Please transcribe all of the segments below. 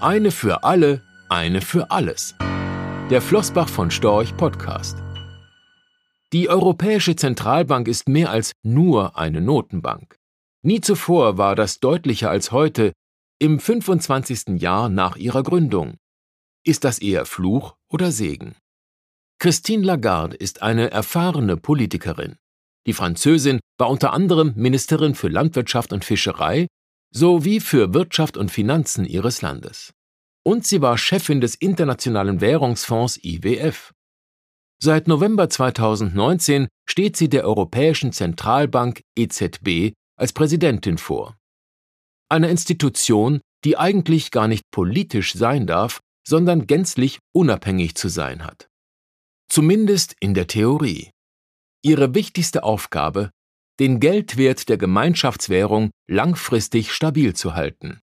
Eine für alle, eine für alles. Der Flossbach von Storch Podcast. Die Europäische Zentralbank ist mehr als nur eine Notenbank. Nie zuvor war das deutlicher als heute, im 25. Jahr nach ihrer Gründung. Ist das eher Fluch oder Segen? Christine Lagarde ist eine erfahrene Politikerin. Die Französin war unter anderem Ministerin für Landwirtschaft und Fischerei sowie für Wirtschaft und Finanzen ihres Landes. Und sie war Chefin des Internationalen Währungsfonds IWF. Seit November 2019 steht sie der Europäischen Zentralbank EZB als Präsidentin vor. Eine Institution, die eigentlich gar nicht politisch sein darf, sondern gänzlich unabhängig zu sein hat. Zumindest in der Theorie. Ihre wichtigste Aufgabe den Geldwert der Gemeinschaftswährung langfristig stabil zu halten.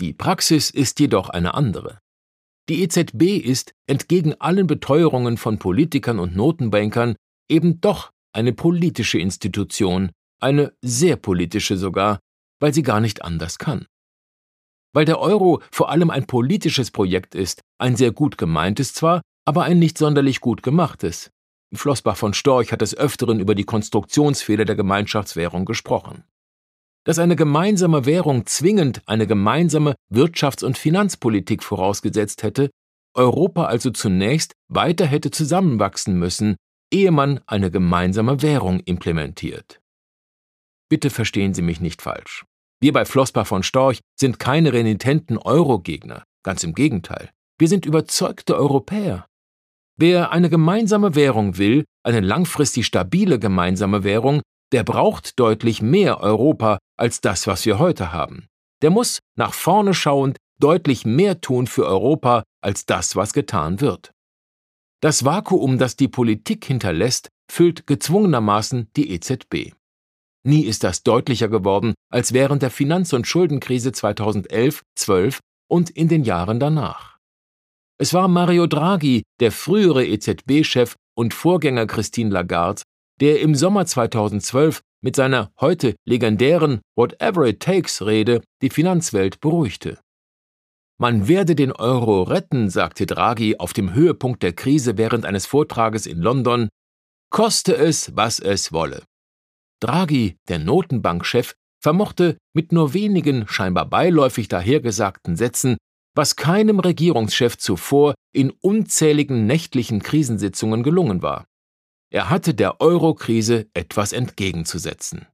Die Praxis ist jedoch eine andere. Die EZB ist, entgegen allen Beteuerungen von Politikern und Notenbankern, eben doch eine politische Institution, eine sehr politische sogar, weil sie gar nicht anders kann. Weil der Euro vor allem ein politisches Projekt ist, ein sehr gut gemeintes zwar, aber ein nicht sonderlich gut gemachtes. Flossbach von Storch hat des Öfteren über die Konstruktionsfehler der Gemeinschaftswährung gesprochen. Dass eine gemeinsame Währung zwingend eine gemeinsame Wirtschafts- und Finanzpolitik vorausgesetzt hätte, Europa also zunächst weiter hätte zusammenwachsen müssen, ehe man eine gemeinsame Währung implementiert. Bitte verstehen Sie mich nicht falsch. Wir bei Flossbach von Storch sind keine renitenten Euro-Gegner, ganz im Gegenteil. Wir sind überzeugte Europäer. Wer eine gemeinsame Währung will, eine langfristig stabile gemeinsame Währung, der braucht deutlich mehr Europa als das, was wir heute haben. Der muss nach vorne schauend deutlich mehr tun für Europa als das, was getan wird. Das Vakuum, das die Politik hinterlässt, füllt gezwungenermaßen die EZB. Nie ist das deutlicher geworden als während der Finanz- und Schuldenkrise 2011, 12 und in den Jahren danach. Es war Mario Draghi, der frühere EZB-Chef und Vorgänger Christine Lagarde, der im Sommer 2012 mit seiner heute legendären Whatever it takes Rede die Finanzwelt beruhigte. Man werde den Euro retten, sagte Draghi auf dem Höhepunkt der Krise während eines Vortrages in London, koste es, was es wolle. Draghi, der Notenbankchef, vermochte mit nur wenigen scheinbar beiläufig dahergesagten Sätzen was keinem Regierungschef zuvor in unzähligen nächtlichen Krisensitzungen gelungen war. Er hatte der Euro-Krise etwas entgegenzusetzen.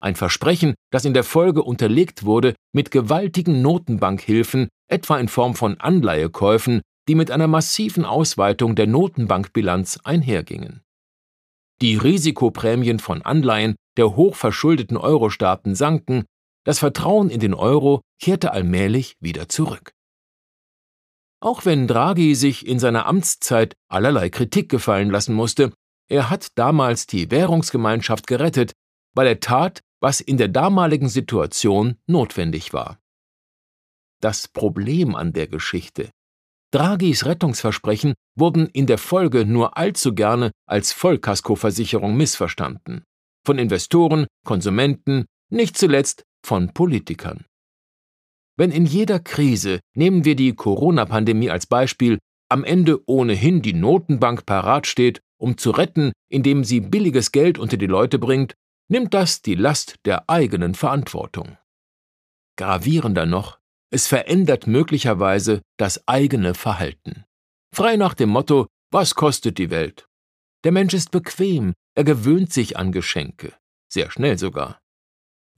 Ein Versprechen, das in der Folge unterlegt wurde mit gewaltigen Notenbankhilfen, etwa in Form von Anleihekäufen, die mit einer massiven Ausweitung der Notenbankbilanz einhergingen. Die Risikoprämien von Anleihen der hochverschuldeten Euro-Staaten sanken, das Vertrauen in den Euro kehrte allmählich wieder zurück. Auch wenn Draghi sich in seiner Amtszeit allerlei Kritik gefallen lassen musste, er hat damals die Währungsgemeinschaft gerettet, weil er tat, was in der damaligen Situation notwendig war. Das Problem an der Geschichte. Draghis Rettungsversprechen wurden in der Folge nur allzu gerne als Vollkaskoversicherung missverstanden. Von Investoren, Konsumenten, nicht zuletzt von Politikern. Wenn in jeder Krise, nehmen wir die Corona-Pandemie als Beispiel, am Ende ohnehin die Notenbank parat steht, um zu retten, indem sie billiges Geld unter die Leute bringt, nimmt das die Last der eigenen Verantwortung. Gravierender noch, es verändert möglicherweise das eigene Verhalten. Frei nach dem Motto, was kostet die Welt? Der Mensch ist bequem, er gewöhnt sich an Geschenke, sehr schnell sogar.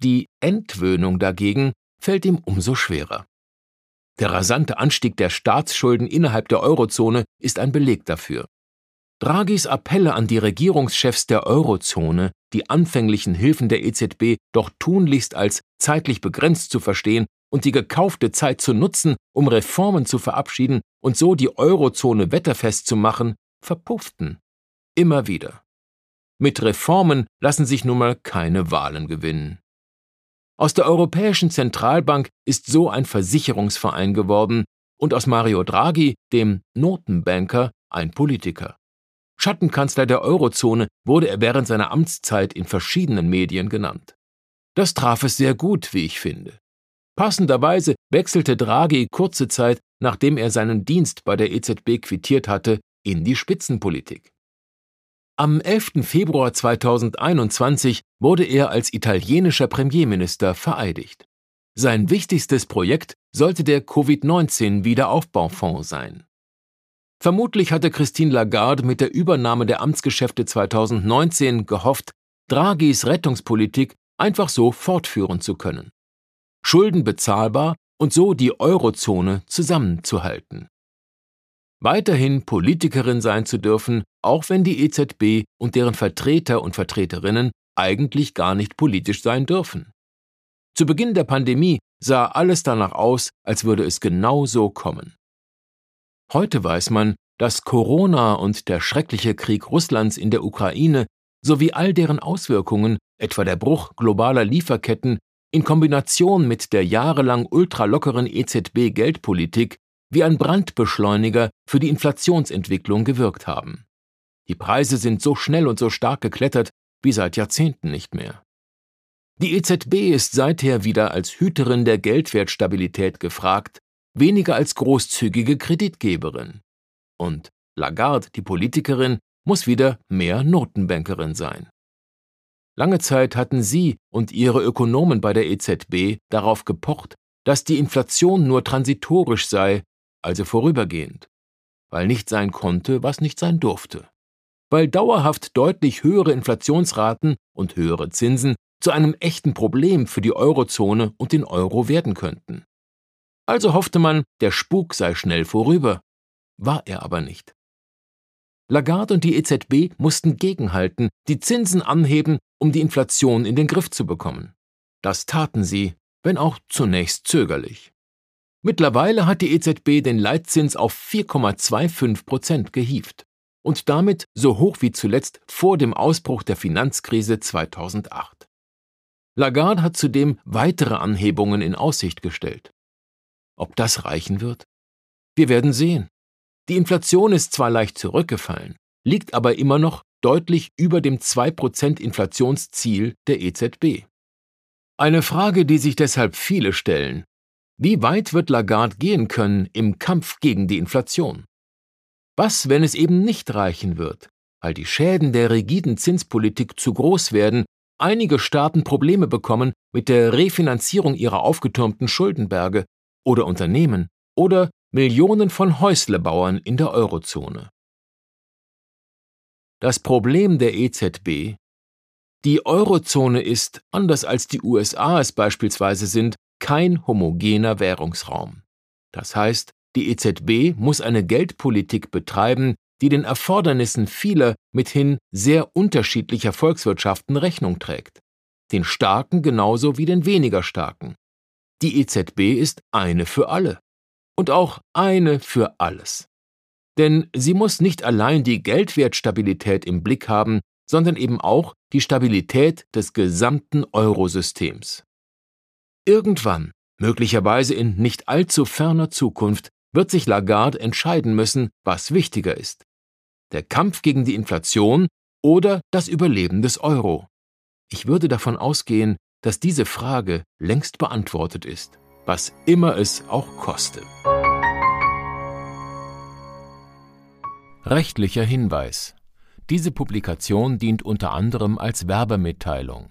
Die Entwöhnung dagegen fällt ihm umso schwerer. Der rasante Anstieg der Staatsschulden innerhalb der Eurozone ist ein Beleg dafür. Draghis Appelle an die Regierungschefs der Eurozone, die anfänglichen Hilfen der EZB doch tunlichst als zeitlich begrenzt zu verstehen und die gekaufte Zeit zu nutzen, um Reformen zu verabschieden und so die Eurozone wetterfest zu machen, verpufften. Immer wieder. Mit Reformen lassen sich nun mal keine Wahlen gewinnen. Aus der Europäischen Zentralbank ist so ein Versicherungsverein geworden und aus Mario Draghi, dem Notenbanker, ein Politiker. Schattenkanzler der Eurozone wurde er während seiner Amtszeit in verschiedenen Medien genannt. Das traf es sehr gut, wie ich finde. Passenderweise wechselte Draghi kurze Zeit, nachdem er seinen Dienst bei der EZB quittiert hatte, in die Spitzenpolitik. Am 11. Februar 2021 wurde er als italienischer Premierminister vereidigt. Sein wichtigstes Projekt sollte der Covid-19-Wiederaufbaufonds sein. Vermutlich hatte Christine Lagarde mit der Übernahme der Amtsgeschäfte 2019 gehofft, Draghis Rettungspolitik einfach so fortführen zu können. Schulden bezahlbar und so die Eurozone zusammenzuhalten weiterhin Politikerin sein zu dürfen, auch wenn die EZB und deren Vertreter und Vertreterinnen eigentlich gar nicht politisch sein dürfen. Zu Beginn der Pandemie sah alles danach aus, als würde es genau so kommen. Heute weiß man, dass Corona und der schreckliche Krieg Russlands in der Ukraine sowie all deren Auswirkungen, etwa der Bruch globaler Lieferketten, in Kombination mit der jahrelang ultralockeren EZB-Geldpolitik wie ein Brandbeschleuniger für die Inflationsentwicklung gewirkt haben. Die Preise sind so schnell und so stark geklettert wie seit Jahrzehnten nicht mehr. Die EZB ist seither wieder als Hüterin der Geldwertstabilität gefragt, weniger als großzügige Kreditgeberin. Und Lagarde, die Politikerin, muss wieder mehr Notenbankerin sein. Lange Zeit hatten sie und ihre Ökonomen bei der EZB darauf gepocht, dass die Inflation nur transitorisch sei also vorübergehend, weil nicht sein konnte, was nicht sein durfte, weil dauerhaft deutlich höhere Inflationsraten und höhere Zinsen zu einem echten Problem für die Eurozone und den Euro werden könnten. Also hoffte man, der Spuk sei schnell vorüber, war er aber nicht. Lagarde und die EZB mussten gegenhalten, die Zinsen anheben, um die Inflation in den Griff zu bekommen. Das taten sie, wenn auch zunächst zögerlich. Mittlerweile hat die EZB den Leitzins auf 4,25 Prozent gehievt und damit so hoch wie zuletzt vor dem Ausbruch der Finanzkrise 2008. Lagarde hat zudem weitere Anhebungen in Aussicht gestellt. Ob das reichen wird? Wir werden sehen. Die Inflation ist zwar leicht zurückgefallen, liegt aber immer noch deutlich über dem 2% Inflationsziel der EZB. Eine Frage, die sich deshalb viele stellen, wie weit wird Lagarde gehen können im Kampf gegen die Inflation? Was, wenn es eben nicht reichen wird, weil die Schäden der rigiden Zinspolitik zu groß werden, einige Staaten Probleme bekommen mit der Refinanzierung ihrer aufgetürmten Schuldenberge oder Unternehmen oder Millionen von Häuslebauern in der Eurozone? Das Problem der EZB Die Eurozone ist, anders als die USA es beispielsweise sind, kein homogener Währungsraum. Das heißt, die EZB muss eine Geldpolitik betreiben, die den Erfordernissen vieler mithin sehr unterschiedlicher Volkswirtschaften Rechnung trägt. Den starken genauso wie den weniger starken. Die EZB ist eine für alle. Und auch eine für alles. Denn sie muss nicht allein die Geldwertstabilität im Blick haben, sondern eben auch die Stabilität des gesamten Eurosystems. Irgendwann, möglicherweise in nicht allzu ferner Zukunft, wird sich Lagarde entscheiden müssen, was wichtiger ist. Der Kampf gegen die Inflation oder das Überleben des Euro. Ich würde davon ausgehen, dass diese Frage längst beantwortet ist, was immer es auch koste. Rechtlicher Hinweis. Diese Publikation dient unter anderem als Werbemitteilung.